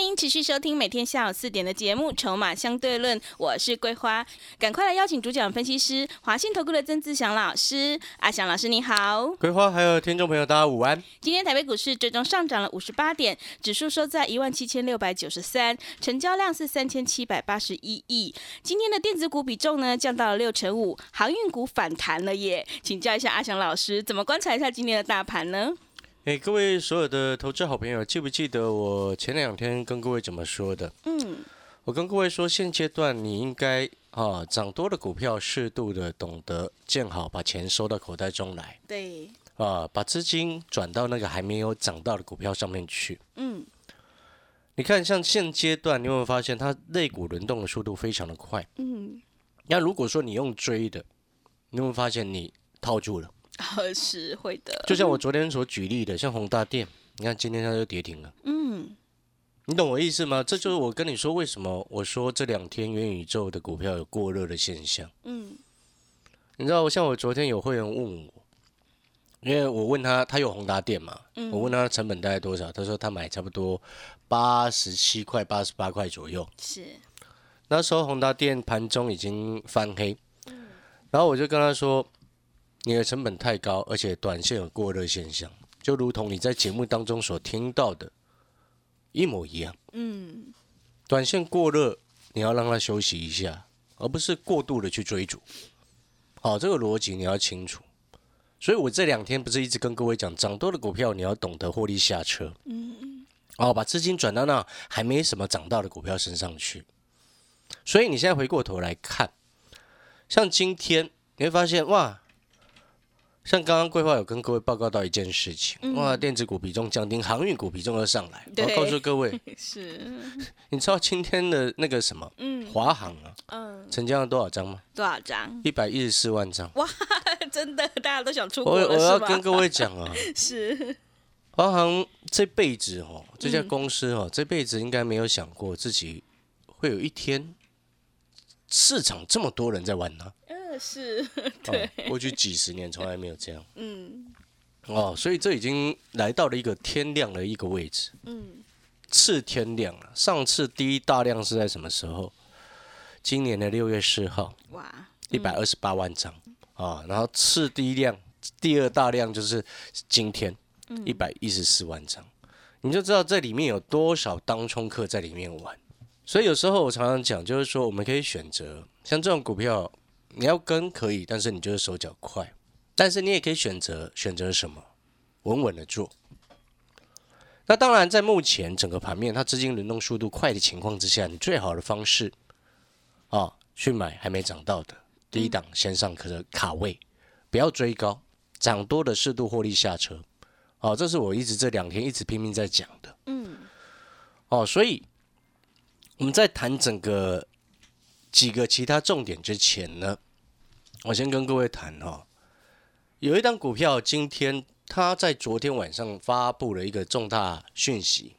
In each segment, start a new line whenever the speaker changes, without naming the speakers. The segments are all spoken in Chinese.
欢迎持续收听每天下午四点的节目《筹码相对论》，我是桂花，赶快来邀请主讲分析师华信投顾的曾志祥老师。阿祥老师你好，
桂花还有听众朋友大家午安。
今天台北股市最终上涨了五十八点，指数收在一万七千六百九十三，成交量是三千七百八十一亿。今天的电子股比重呢降到了六成五，航运股反弹了耶。请教一下阿祥老师，怎么观察一下今天的大盘呢？
哎，各位所有的投资好朋友，记不记得我前两天跟各位怎么说的？
嗯，
我跟各位说，现阶段你应该啊，涨多的股票适度的懂得见好，把钱收到口袋中来
对，
啊，把资金转到那个还没有涨到的股票上面去。
嗯，
你看，像现阶段，你有没有发现它类股轮动的速度非常的快？
嗯，
那如果说你用追的，你有没有发现你套住了？
呃，是会的，
就像我昨天所举例的，像宏大电，你看今天它就跌停了。
嗯，
你懂我意思吗？这就是我跟你说为什么我说这两天元宇宙的股票有过热的现象。
嗯，
你知道，像我昨天有会员问我，因为我问他，他有宏达电嘛？
嗯
我问他成本大概多少，他说他买差不多八十七块、八十八块左右。
是，
那时候宏达电盘中已经翻黑，然后我就跟他说，你的成本太高，而且短线有过热现象，就如同你在节目当中所听到的，一模一样。
嗯，
短线过热，你要让它休息一下，而不是过度的去追逐。好，这个逻辑你要清楚。所以我这两天不是一直跟各位讲，涨多的股票你要懂得获利下车。嗯嗯哦，把资金转到那还没什么涨到的股票身上去。所以你现在回过头来看，像今天你会发现哇，像刚刚规划有跟各位报告到一件事情，哇，电子股比重降低，航运股比重又上来。我要告诉各位，
是，
你知道今天的那个什么
嗯
华航啊，
嗯，
成交了多少张吗？
多少张？
一百一十四万张。
哇 真的，大家都想出
我
国我，
我要跟各位讲啊，
是，
华航这辈子哦，这
嗯
家公司哦，这辈子应该没有想过自己会有一天市场这么多人在玩它。
嗯，是，
哦，过去几十年从来没有这样。
嗯。
哦，所以这已经来到了一个天量的一个位置，
嗯，
次天量了。上次第一大量是在什么时候？今年的六月四号，
哇，
一百二十八万张。啊，然后次第一量，第二大量就是今天一百一十四万张，你就知道这里面有多少当冲客在里面玩。所以有时候我常常讲，就是说我们可以选择像这种股票，你要跟可以，但是你就是手脚快，但是你也可以选择选择什么，稳稳的做。那当然，在目前整个盘面它资金轮动速度快的情况之下，你最好的方式啊，去买还没涨到的低档先上可的卡位，不要追高，涨多的适度获利下车。哦，这是我一直这两天一直拼命在讲的。
嗯，
哦，所以我们在谈整个几个其他重点之前呢，我先跟各位谈哦，有一档股票今天它在昨天晚上发布了一个重大讯息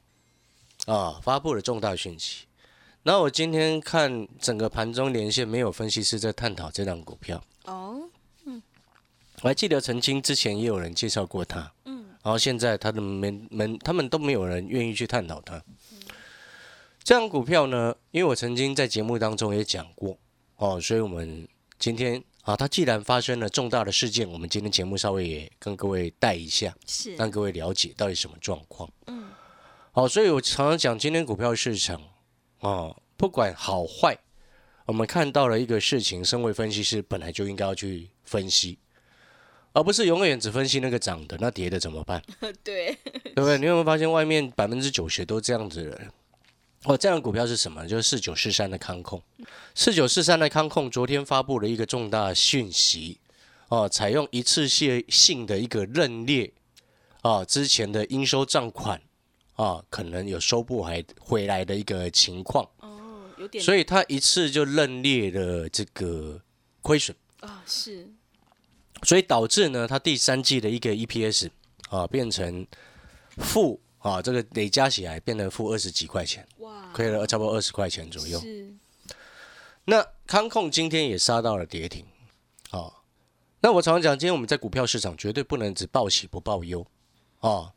啊，发布了重大讯息。然后我今天看整个盘中连线，没有分析师在探讨这档股票。
哦，嗯
我还记得曾经之前也有人介绍过它，嗯，然后现在他的门门他们都没有人愿意去探讨它。这张股票呢，因为我曾经在节目当中也讲过哦，所以我们今天啊，它既然发生了重大的事件，我们今天节目稍微也跟各位带一下，
是，
让各位了解到底什么状况。嗯，好，所以我常常讲，今天股票市场啊，不管好坏，我们看到了一个事情，身为分析师本来就应该要去分析，而不是永远只分析那个涨的，那跌的怎么办？
对，
对不对？你有没有发现外面百分之九十都这样子的人？哦，这样的股票是什么？就是四九四三的康控，四九四三的康控昨天发布了一个重大讯息，哦，采用一次性性的一个认列，啊，之前的应收账款。啊，可能有收不回回来的一个情况。
哦，有点。
所以它一次就认列了这个亏损，
啊、是。
所以导致呢，它第三季的一个 EPS 啊变成负啊，这个累加起来变成负二十几块钱，
哇，
亏了差不多二十块钱左右。
是
那康控今天也杀到了跌停，啊，那我常常讲，今天我们在股票市场绝对不能只报喜不报忧，啊，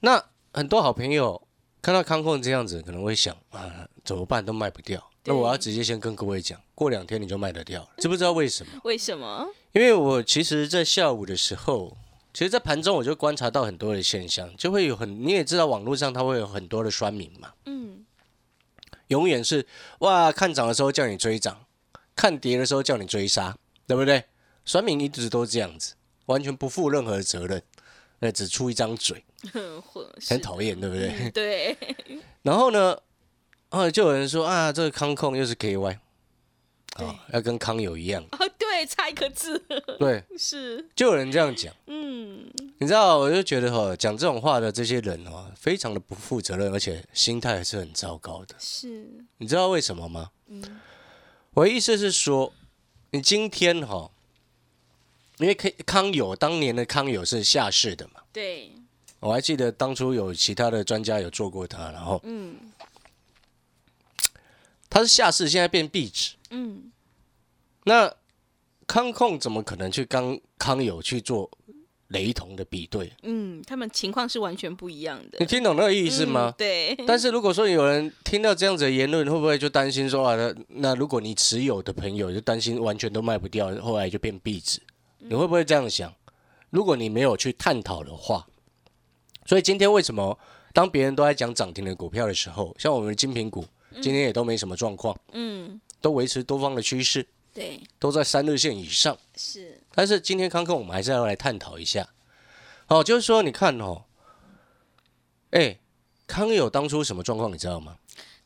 那很多好朋友看到康控这样子，可能会想啊，怎么办都卖不掉。那我要直接先跟各位讲，过两天你就卖得掉了，知不知道为什么？
为什么？
因为我其实，在下午的时候，其实，在盘中我就观察到很多的现象，就会有很，你也知道，网络上它会有很多的酸民嘛，
嗯，
永远是哇，看涨的时候叫你追涨，看跌的时候叫你追杀，对不对？酸民一直都这样子，完全不负任何责任，那只出一张嘴，很讨厌，对不对？
嗯对，
然后呢，啊，就有人说啊，这个康控又是 KY，啊，要跟康友一样，
哦，对，差一个字
对，
是，
就有人这样讲。
嗯，
你知道，我就觉得哈，讲这种话的这些人哦，非常的不负责任，而且心态还是很糟糕的。
是，
你知道为什么吗？
嗯
我的意思是说，你今天哈，因为康康友当年的康友是下市的嘛，
对，
我还记得当初有其他的专家有做过他，然后
嗯
他是下市，现在变壁纸。
嗯，
那康控怎么可能去跟康友去做雷同的比对？
嗯，他们情况是完全不一样的。
你，听懂那个意思吗？
嗯？对，
但是如果说有人听到这样子的言论，会不会就担心说啊，那那如果你持有的朋友就担心完全都卖不掉，后来就变壁纸，你会不会这样想？如果你没有去探讨的话，所以今天为什么当别人都在讲涨停的股票的时候，像我们的精品股今天也都没什么状况，
嗯，
都维持多方的趋势，
对，
都在三日线以上。
是，
但是今天康控我们还是要来探讨一下，哦，就是说你看哦，哎，康友当初什么状况你知道吗？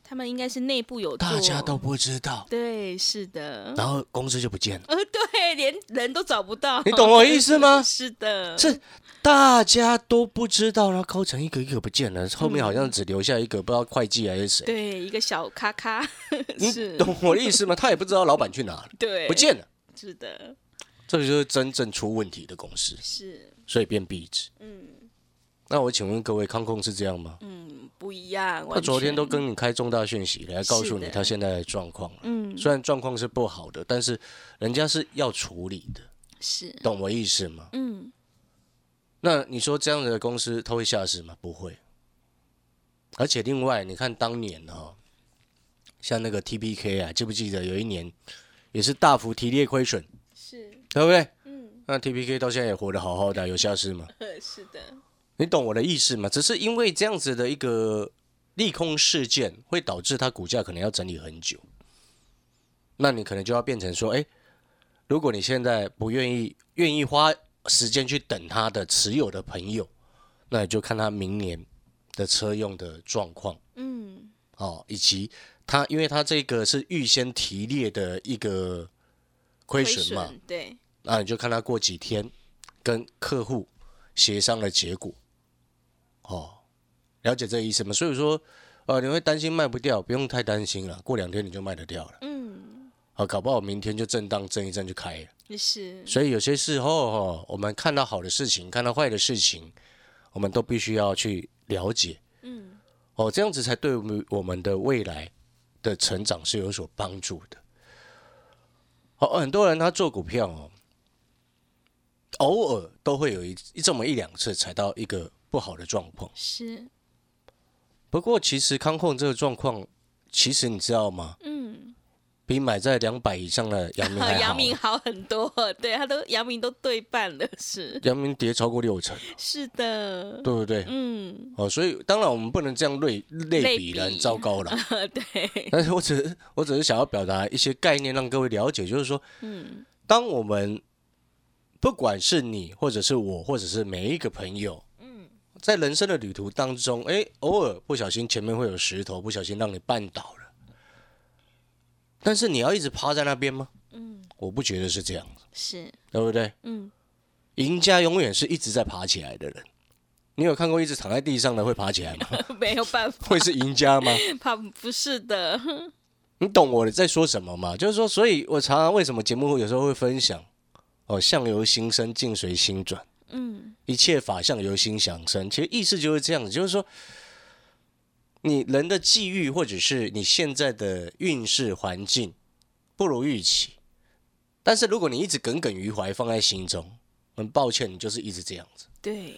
他们应该是内部有，
大家都不知道，
对，是的，
然后公司就不见了。
呃，对，连人都找不到，
你懂我意思吗
是的，
是大家都不知道，然后高层一个一个不见了，后面好像只留下一个不知道会计还是谁。
对，一个小咖咖，
你
是，
懂我的意思吗？他也不知道老板去哪了，
对，
不见了。
是的，
这就是真正出问题的公司，
是，
所以变壁纸。
嗯
那我请问各位，康控是这样吗？
嗯，不一样，
他昨天都，跟你开重大讯息来告诉你他现在的状况。
嗯，
虽然状况是不好的，但是人家是要处理的，
是，
懂我意思吗？
嗯，
那你说这样的公司他会下市吗？不会。而且另外，你看当年哈、像那个 TPK 啊，记不记得有一年也是大幅提列亏损，
是，
对不对？
嗯，
那 TPK 到现在也活得好好的，有下市吗？
是的，
你懂我的意思吗？只是因为这样子的一个利空事件，会导致它股价可能要整理很久。那你可能就要变成说，哎，如果你现在不愿意愿意花时间去等它的持有的朋友，那你就看他明年的车用的状况
嗯，
哦，以及它，因为它这个是预先提列的一个亏损嘛，，
对，
那你就看他过几天跟客户协商的结果，哦，了解这意思吗？所以说，呃，你会担心卖不掉，不用太担心了，过两天你就卖得掉了，
嗯，
好，搞不好明天就震荡震一震就开了。
是，
所以有些时候哦，我们看到好的事情，看到坏的事情，我们都必须要去了解，
嗯，
哦，这样子才对我们我们的未来的成长是有所帮助的。好，很多人他做股票哦，偶尔都会有一这么一两次踩到一个不好的状况。
是，
不过其实康控这个状况，其实你知道吗？
嗯，
比买在两百以上的阳明还好。
阳明好很多，对，他都阳明都对半了，是，
阳明跌超过六成，
是的，
对不对？
嗯，
哦，所以当然我们不能这样类类
类
比了，很糟糕了。
对，
但是我只是我只是想要表达一些概念，让各位了解，就是说，
嗯，
当我们不管是你，或者是我，或者是每一个朋友，
嗯，
在人生的旅途当中，哎，偶尔不小心前面会有石头，不小心让你绊倒了，但是你要一直趴在那边吗？
嗯，
我不觉得是这样子，
是，
对不对？
嗯，
赢家永远是一直在爬起来的人。你有看过一直躺在地上的会爬起来吗？
没有办法，
会是赢家吗？
怕不是的，
你懂我在说什么吗？就是说，所以我常常为什么节目有时候会分享哦，相由心生，境随心转，
嗯，
一切法相由心想生。其实意思就是这样子，就是说，你人的际遇或者是你现在的运势环境不如预期，但是如果你一直耿耿于怀放在心中，很抱歉，你就是一直这样子。
对，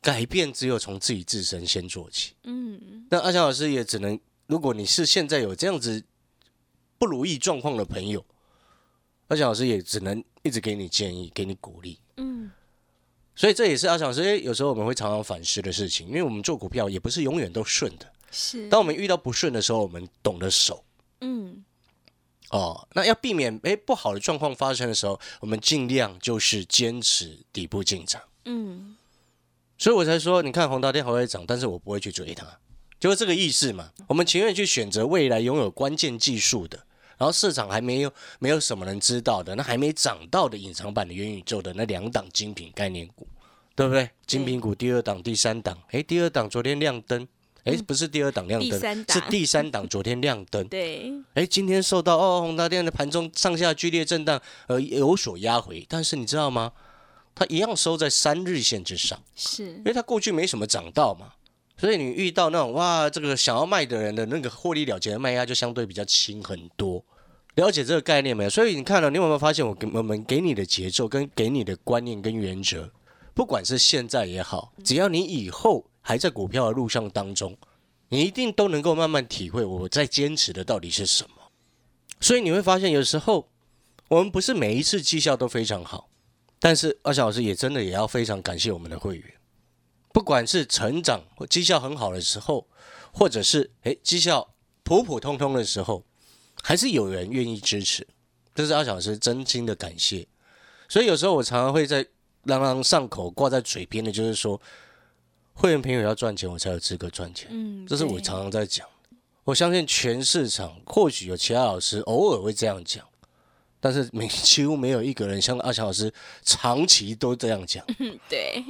改变只有从自己自身先做起。
嗯，
那阿强老师也只能，如果你是现在有这样子不如意状况的朋友，阿强老师也只能一直给你建议，给你鼓励。
嗯，
所以这也是阿强老师诶有时候我们会常常反思的事情，因为我们做股票也不是永远都顺的。
是，
当我们遇到不顺的时候，我们懂得守
嗯，
哦。那要避免诶不好的状况发生的时候，我们尽量就是坚持底部进场。
嗯，
所以我才说，你看宏达电还会涨，但是我不会去追它，就是这个意思嘛。我们情愿去选择未来拥有关键技术的，然后市场还没有没有什么人知道的，那还没涨到的隐藏版的元宇宙的那两档精品概念股，对不对？精品股第二档、第三档，诶，第二档昨天亮灯，诶，不是第二档亮灯，
第
是第三档昨天亮灯。
对，
诶，今天受到哦宏达电的盘中上下剧烈震荡，呃有所压回，但是你知道吗？它一样收在三日线之上。
是
因，为它过去没什么涨到嘛，所以你遇到那种哇，这个想要卖的人的那个获利了结的卖压就相对比较轻很多。了解这个概念没有？所以你看了，你有没有发现我给我们给你的节奏跟给你的观念跟原则，不管是现在也好，只要你以后还在股票的路上当中，你一定都能够慢慢体会我在坚持的到底是什么。所以你会发现，有时候我们不是每一次绩效都非常好，但是二小老师也真的也要非常感谢我们的会员。不管是成长或绩效很好的时候，或者是诶绩效普普通通的时候，还是有人愿意支持，这是阿小老师真心的感谢。所以有时候我常常会在朗朗上口挂在嘴边的，就是说，会员朋友要赚钱，我才有资格赚钱。
嗯，
这是我常常在讲。我相信全市场或许有其他老师偶尔会这样讲，但是没几乎没有一个人像阿强老师长期都这样讲。
嗯 对，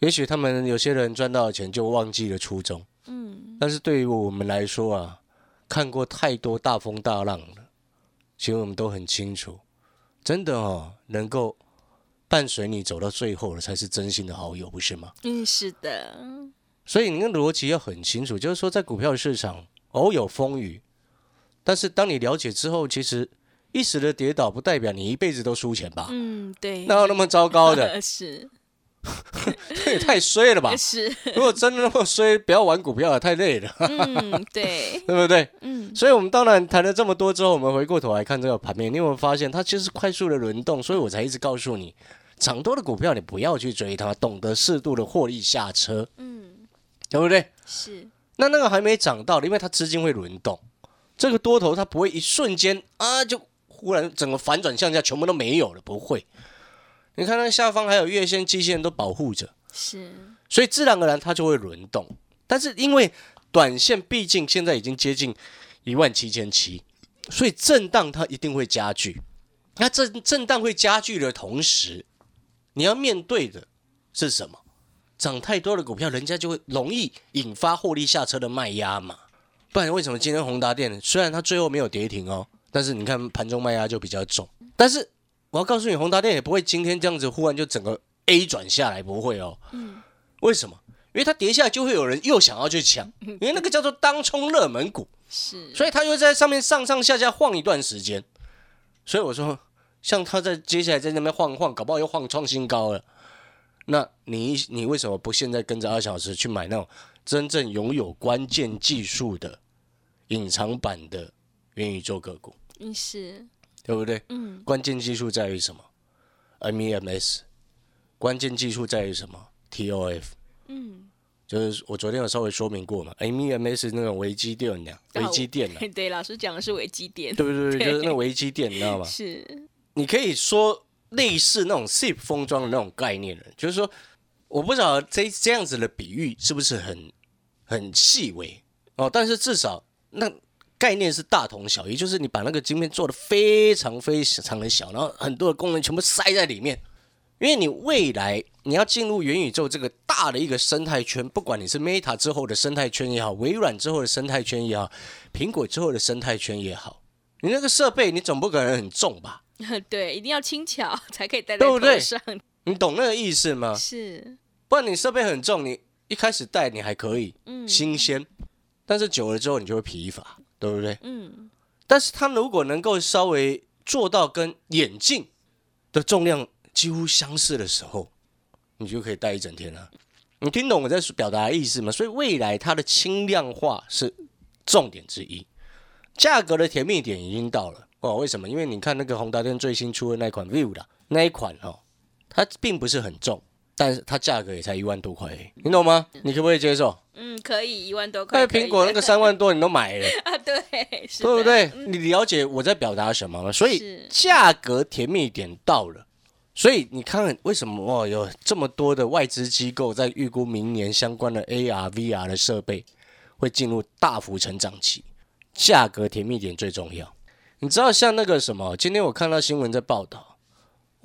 也许他们有些人赚到钱就忘记了初衷，
嗯，
但是对于我们来说啊，看过太多大风大浪了，其实我们都很清楚，真的哦，能够伴随你走到最后的才是真心的好友，不是吗？
嗯，是的，
所以你的逻辑要很清楚，就是说在股票市场偶有风雨，但是当你了解之后，其实一时的跌倒不代表你一辈子都输钱吧？
嗯，对，
哪有那么糟糕的？
是
这也太衰了吧！
是，
如果真的那么衰，不要玩股票了，太累了，
嗯，对，
对不对？
嗯，
所以，我们当然谈了这么多之后，我们回过头来看这个盘面，你有没有发现它就是快速的轮动？所以我才一直告诉你，涨多的股票你不要去追它，懂得适度的获利下车，
嗯，
对不对？
是，
那那个还没涨到的，因为它资金会轮动，这个多头它不会一瞬间啊就忽然整个反转向下，全部都没有了，不会。你看那下方还有月线、季线都保护着，
是，
所以自然而然它就会轮动。但是因为短线毕竟现在已经接近一万七千七，所以震荡它一定会加剧。那震震荡会加剧的同时，你要面对的是什么？涨太多的股票，人家就会容易引发获利下车的卖压嘛。不然为什么今天宏达电虽然它最后没有跌停哦，但是你看盘中卖压就比较重。但是我要告诉你，宏达电也不会今天这样子忽然就整个 A 转下来，不会哦。
嗯，
为什么？因为它跌下来就会有人又想要去抢，因为那个叫做当冲热门股，
是，
所以它就会在上面上上下下晃一段时间。所以我说，像它在接下来在那边晃晃，搞不好又晃创新高了。那你你为什么不现在跟着二小时去买那种真正拥有关键技术的隐藏版的元宇宙个股，
嗯，是，
对不对？
嗯，
关键技术在于什么？MEMS。关键技术在于什么？TOF。
嗯，
就是我昨天有稍微说明过嘛，MEMS 那种微机电量，微机电呢，
对，老师讲的是微机电，
对不对？
对
就是那微机电，你知道吗？
是，
你可以说类似那种 SIP 封装的那种概念了，就是说，我不知道这这样子的比喻是不是很很细微哦，但是至少那概念是大同小异，就是你把那个晶片做的非常非常的小，然后很多的功能全部塞在里面，因为你未来你要进入元宇宙这个大的一个生态圈，不管你是 Meta 之后的生态圈也好，微软之后的生态圈也好，苹果之后的生态圈也好，你那个设备你总不可能很重吧？
对，一定要轻巧才可以带在头上。
你懂那个意思吗？
是，
不然你设备很重，你一开始带你还可以
嗯
新鲜，但是久了之后你就会疲乏，对不对？
嗯，
但是它如果能够稍微做到跟眼镜的重量几乎相似的时候，你就可以戴一整天了。你听懂我在表达的意思吗？所以未来它的轻量化是重点之一，价格的甜蜜点已经到了哦。为什么？因为你看那个宏达电最新出的那款 View 的那一款哦，它并不是很重，但是它价格也才一万多块你懂吗？你可不可以接受？
嗯，可以一万多块。
苹果那个 三万多你都买了。
啊，对，
对不？对？你了解我在表达什么吗？所以价格甜蜜点到了，所以你看为什么哦有这么多的外资机构在预估明年相关的 AR、VR 的设备会进入大幅成长期，价格甜蜜点最重要。你知道像那个什么，今天我看到新闻在报道，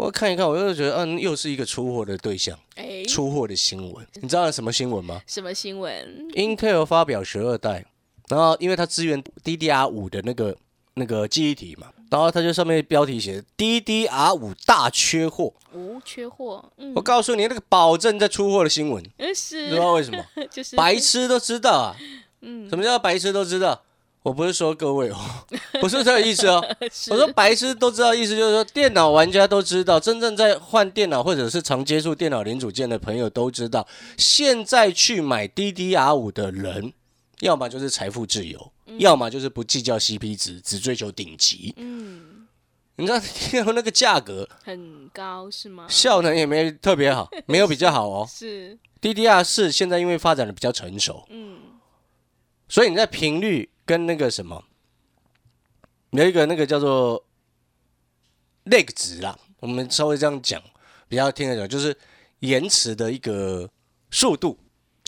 我看一看，我又觉得嗯，又是一个出货的对象，
哎，
出货的新闻。你知道什么新闻吗？
什么新闻
？Intel 发表十二代，然后因为它支援 DDR 五的那个那个记忆体嘛，然后它就上面标题写 DDR 五大缺货。
无缺货。嗯
我告诉你，那个保证在出货的新闻，
嗯
不
是
知，道为什么，
就是
白痴都知道啊。
嗯
什么叫白痴都知道？我不是说各位哦，不是这个意思哦。我说白痴都知道，意思就是说电脑玩家都知道，真正在换电脑或者是常接触电脑零组件的朋友都知道，现在去买 DDR 五的人，要么就是财富自由，要么就是不计较 CP 值，只追求顶级。
嗯，
你知道 那个价格，
很高是吗？
效能也没特别好，没有比较好哦。
是
，DDR 四现在因为发展的比较成熟，
嗯，
所以你在频率跟那个什么，有一个那个叫做 lag 值啦，我们稍微这样讲，比较听得懂，就是延迟的一个速度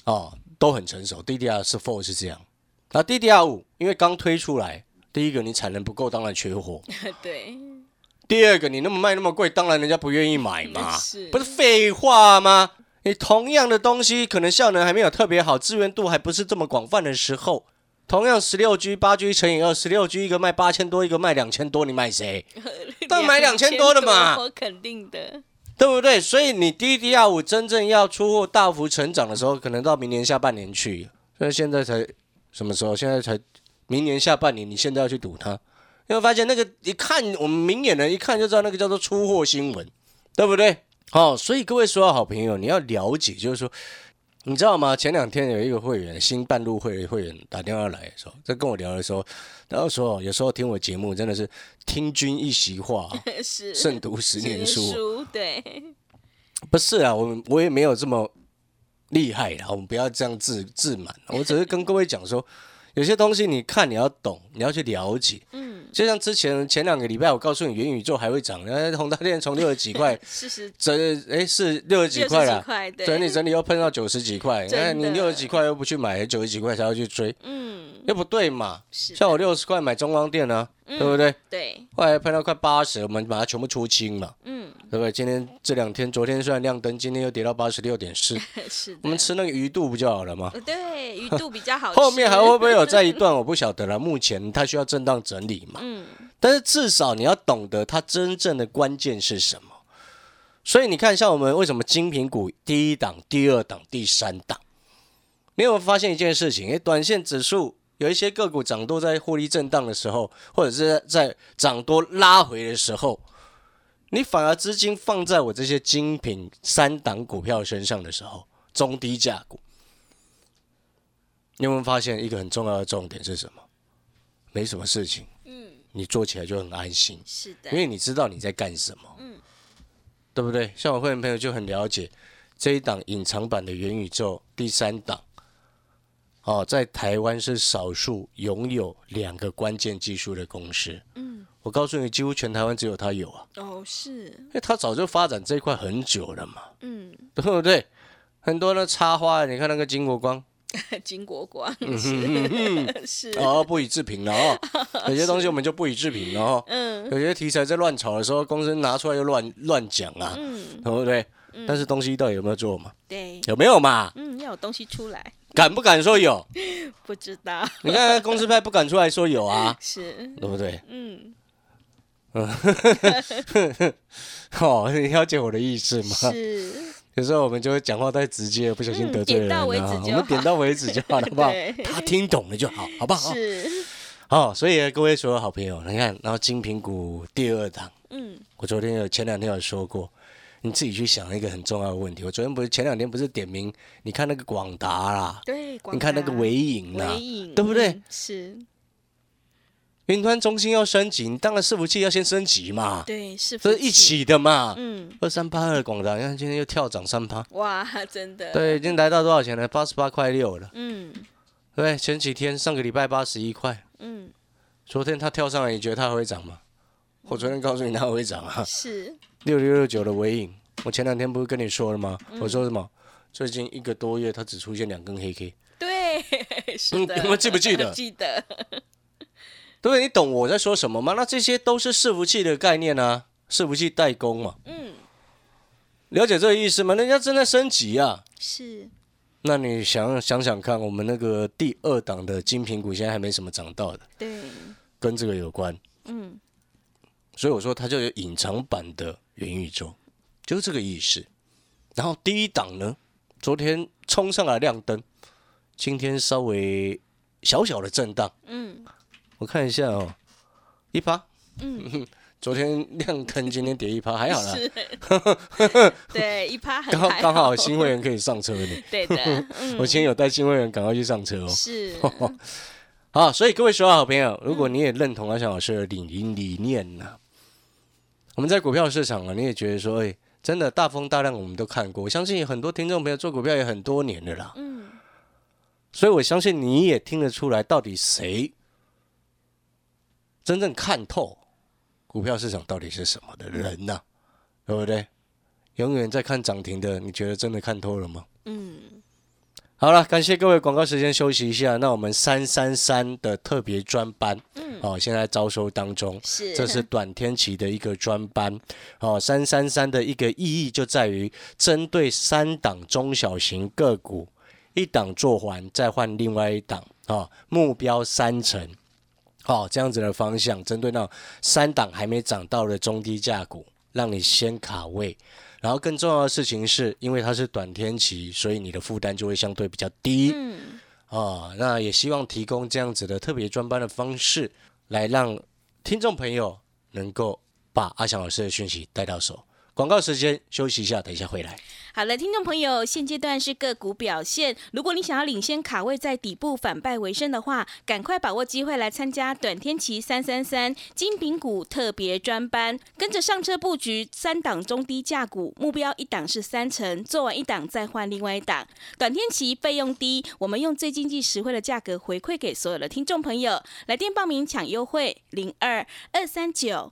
哦，都很成熟。DDR 是 four 是这样，然后 DDR 五因为刚推出来，第一个你产能不够，当然缺货；
对，
第二个你那么卖那么贵，当然人家不愿意买嘛，
是
不是废话吗？你同样的东西，可能效能还没有特别好，资源度还不是这么广泛的时候，同样十六 G 八 G 乘以二，十六 G 一个卖八千多，一个卖两千多，你买谁？当然买2000多的嘛
我肯定的，
对不对？所以你 DDR 五真正要出货大幅成长的时候，可能到明年下半年去。所以现在才什么时候？现在才明年下半年，你现在要去赌它，你会发现那个一看我们明眼人一看就知道那个叫做出货新闻，对不对？好、所以各位所有好朋友，你要了解，就是说，你知道吗？前两天有一个会员新半路会的会员打电话来的时候，在跟我聊的时候，然后说有时候听我节目真的是听君一席话，
是
胜读十年书。
书，对，
不是啊，我们我也没有这么厉害啦，我们不要这样自自满。我只是跟各位讲说，有些东西你看你要懂，你要去了解。
嗯，
就像之前前两个礼拜，我告诉你元宇宙还会涨，然后宏达电从六十几块。
四十
整，哎是六十几块
六十几
啦，
块，对，
整理整理又碰到九十几块，
真的。
那你六十几块又不去买，九十几块才要去追，
嗯，
又不对嘛。
是，
像我六十块买中光电呢、
嗯
对不对？
对，
后来碰到快八十，我们把它全部出清了，
嗯，
对不对？今天这两天，昨天虽然亮灯，今天又跌到八十六点四，
是，
我们吃那个鱼肚不就好了吗？
呃对鱼肚比较好吃，
后面还会不会有再一段？我不晓得了。目前它需要震荡整理嘛，
嗯，
但是至少你要懂得它真正的关键是什么。所以你看，像我们为什么精品股第一档、第二档、第三档，你有没有发现一件事情？诶，短线指数有一些个股涨多在获利震荡的时候，或者是在涨多拉回的时候，你反而资金放在我这些精品三档股票身上的时候，中低价股，你有没有发现一个很重要的重点是什么？没什么事情，
嗯，
你做起来就很安心。
是的。
因，为你知道你在干什么，嗯，对不对？像我会员朋友就很了解这一档隐藏版的元宇宙第三档，哦，在台湾是少数拥有两个关键技术的公司。
嗯，
我告诉你，几乎全台湾只有它有啊，
哦是，
因为它早就发展这一块很久了嘛，
嗯，
对不对？很多的插花，你看那个金国光，
金国光
嗯
是 是，
哦，不予置评了哦。有些东西我们就不予置评了哦。
嗯
有些题材在乱炒的时候，公司拿出来就乱乱讲啊，
嗯，
对不对？但是东西到底有没有做嘛？
对，
有没有嘛？
嗯，要有东西出来，
敢不敢说有？
不知道
你看公司派不敢出来说有啊，
是，
对不对？
嗯嗯
哦，你了解我的意思吗？
是，
有时候我们就会讲话太直接，不小心
嗯
得罪人啊。
就
我们点到为止就好了，好不好？他听懂了就好，好不好？
是，
好，所以各位所有好朋友，你看，然后金苹果第二档，
嗯
我昨天有前两天有说过，你自己去想一个很重要的问题。我昨天不是前两天不是点名，你看那个广达啦，
对，
你看那个
达
伟影啦，
影，
对不对
嗯是，
云端中心要升级，你当然伺服器要先升级嘛，
对，是，
这是一，起的嘛。
嗯，
二三八二广达，你看今天又跳涨三趴，
哇，真的，，
对，已经来到多少钱了？八十八块六了，
嗯
对？前几天上个礼拜八十一块，
嗯，
昨天它跳上来，你觉得它还会涨吗？我昨天告诉你它会涨啊，
是，
六六六九的尾影，我前两天不是跟你说了吗？
嗯
我说什么？最近一个多月，它只出现两根黑 K，
对，是的，
嗯你们记不记得
记得，
对？你懂我在说什么吗？那这些都是伺服器的概念啊，伺服器代工嘛，
嗯，
了解这个意思吗？人家正在升级啊。
是，
那你想想想看，我们那个第二档的精品股现在还没什么涨到的，
对，
跟这个有关，
嗯
所以我说它就有隐藏版的元宇宙，就是这个意思。然后第一档呢，昨天冲上来亮灯，今天稍微小小的震荡，
嗯。
我看一下哦，一趴，
嗯，
昨天亮灯，今天跌一趴，还好啦，
是，对，一趴很
刚好
还
刚好新会员可以上车了。
对的，嗯，
我今天有带新会员，赶快去上车哦。
是，
好，所以各位所有好朋友，如果你也认同阿翔老师的理理念呢、我们在股票市场啊，你也觉得说，哎、真的大风大浪我们都看过，我相信很多听众朋友做股票也很多年的啦，
嗯
所以我相信你也听得出来，到底谁真正看透股票市场到底是什么的人呐、对不对？永远在看涨停的，你觉得真的看透了吗？
嗯，
好了，感谢各位，广告时间休息一下。那我们三三三的特别专班，
嗯
哦，现在招收当中，
是，
这是短天期的一个专班。哦，三三三的一个意义就在于针对三档中小型个股，一档做完再换另外一档，哦，目标三成。哦，这样子的方向，针对那种三档还没涨到的中低价股，让你先卡位。然后更重要的事情是，因为它是短天期，所以你的负担就会相对比较低。
嗯
啊，那也希望提供这样子的特别专班的方式，来让听众朋友能够把阿翔老师的讯息带到手。广告时间，休息一下，等一下回来。
好了，听众朋友，现阶段是个股表现。如果你想要领先卡位在底部反败为胜的话，赶快把握机会来参加短天期三三三金饼股特别专班，跟着上车布局三档中低价股，目标一档是三成，做完一档再换另外一档。短天期费用低，我们用最经济实惠的价格回馈给所有的听众朋友。来电报名抢优惠，零二二三九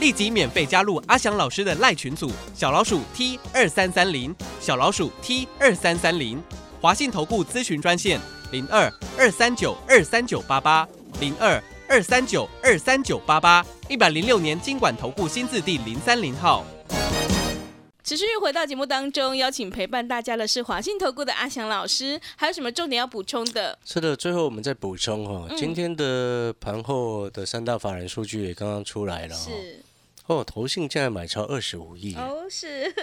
立即免费加入阿翔老师的赖群组，小老鼠 T 二三三零，小老鼠 T 二三三零，华信投顾咨询专线零二二三九二三九八八零二二三九二三九八八，一百零六年经管投顾新字第零三零号。
持续回到节目当中，邀请陪伴大家的是华信投顾的阿翔老师，还有什么重点要补充的？
是的，最后我们再补充哈、
嗯
今天的盘后的三大法人数据也刚刚出来了哈、
是
哦，投信现在买超二十五亿，
哦，是，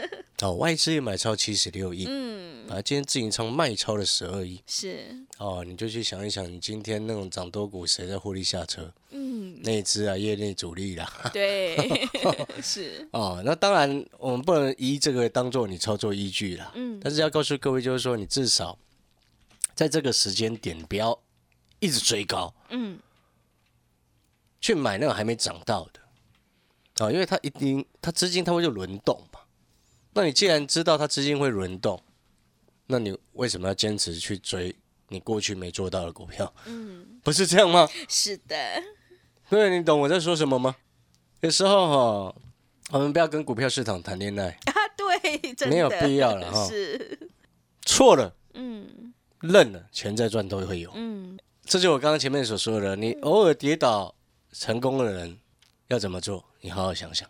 哦，外资也买超七十六亿，
嗯，
啊，今天自营仓卖超了十二亿，
是，
哦，你就去想一想，你今天那种涨多股谁在获利下车？
嗯，
那一只啊，业内主力啦。
对，是，
哦，那当然，我们不能依这个当做你操作依据啦。
嗯，
但是要告诉各位，就是说，你至少在这个时间点不要一直追高，
嗯，
去买那个还没涨到的啊，因为它一定它资金它会就轮动嘛。那你既然知道它资金会轮动，那你为什么要坚持去追你过去没做到的股票？嗯，不是这样吗？
是的，
对，你懂我在说什么吗？有时候哈，我们不要跟股票市场谈恋爱，
啊，对，真的
没有必要了哈
是，
错了
嗯
认了，钱再赚都会有。
嗯，
这就我刚刚前面所说的，你偶尔跌倒成功的人要怎么做？你好好想想，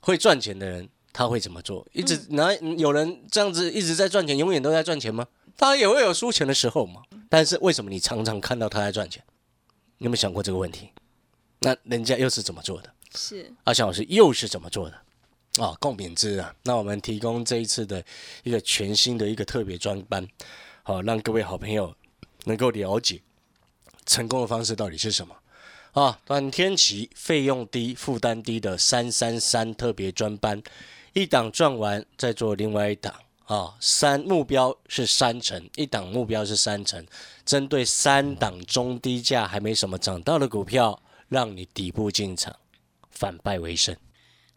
会赚钱的人他会怎么做？一直拿有人这样子一直在赚钱，永远都在赚钱吗？他也会有输钱的时候嘛。但是为什么你常常看到他在赚钱？你有没有想过这个问题？那人家又是怎么做的？
是，
阿翔老师又是怎么做的？啊，共勉之啊！那我们提供这一次的一个全新的一个特别专班，好、让各位好朋友能够了解成功的方式到底是什么啊？短天期费用低、负担低的三三三特别专班，一档赚完再做另外一档啊。三目标是三成，一档目标是三成，针对三档中低价还没什么涨到的股票，让你底部进场，反败为胜。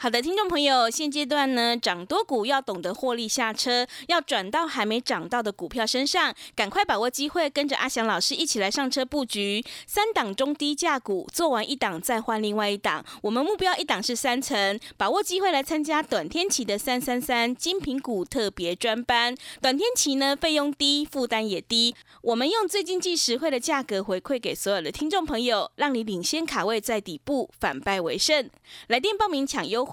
好的，听众朋友，现阶段呢，涨多股要懂得获利下车，要转到还没涨到的股票身上，赶快把握机会，跟着阿翔老师一起来上车布局三档中低价股，做完一档再换另外一档。我们目标一档是三成，把握机会来参加短天期的三三三精品股特别专班。短天期呢，费用低，负担也低，我们用最经济实惠的价格回馈给所有的听众朋友，让你领先卡位在底部，反败为胜。来电报名抢优，